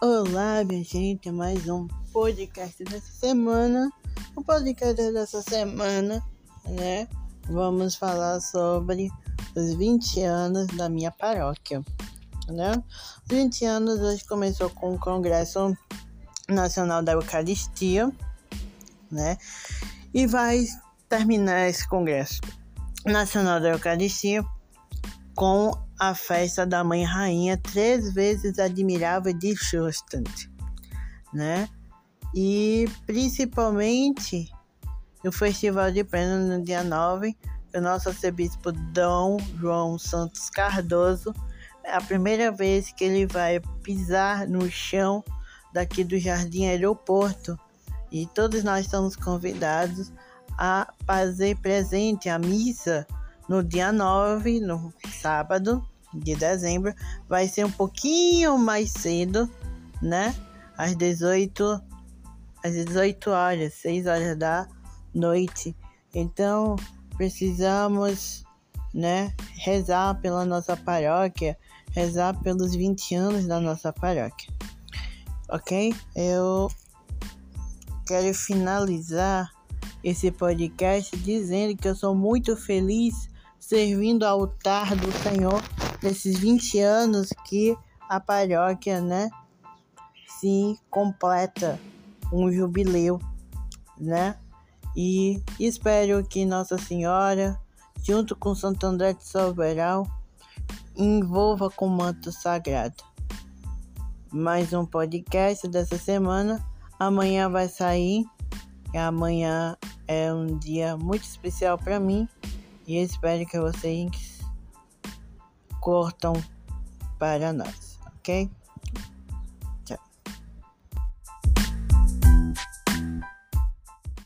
Olá, minha gente, mais um podcast dessa semana. O podcast dessa semana, né? Vamos falar sobre os 20 anos da minha paróquia, né? Os 20 anos hoje começou com o Congresso Nacional da Eucaristia, né? E vai terminar esse Congresso Nacional da Eucaristia com a festa da Mãe Rainha, três vezes admirável de Schustand, né? E principalmente no Festival de Pena no dia 9, o nosso arcebispo Dom João Santos Cardoso, é a primeira vez que ele vai pisar no chão daqui do Jardim Aeroporto e todos nós estamos convidados a fazer presente a missa no dia 9, no sábado de dezembro, vai ser um pouquinho mais cedo, né? Às 18, às 18 horas, 6 horas da noite. Então, precisamos, né, rezar pela nossa paróquia, rezar pelos 20 anos da nossa paróquia. OK? Eu quero finalizar esse podcast dizendo que eu sou muito feliz servindo ao altar do Senhor nesses 20 anos que a paróquia, né, se completa um jubileu, né? E espero que Nossa Senhora, junto com Santo André de Soberal, envolva com o manto sagrado. Mais um podcast dessa semana. Amanhã vai sair. Amanhã é um dia muito especial para mim e espero que vocês cortam para nós, ok?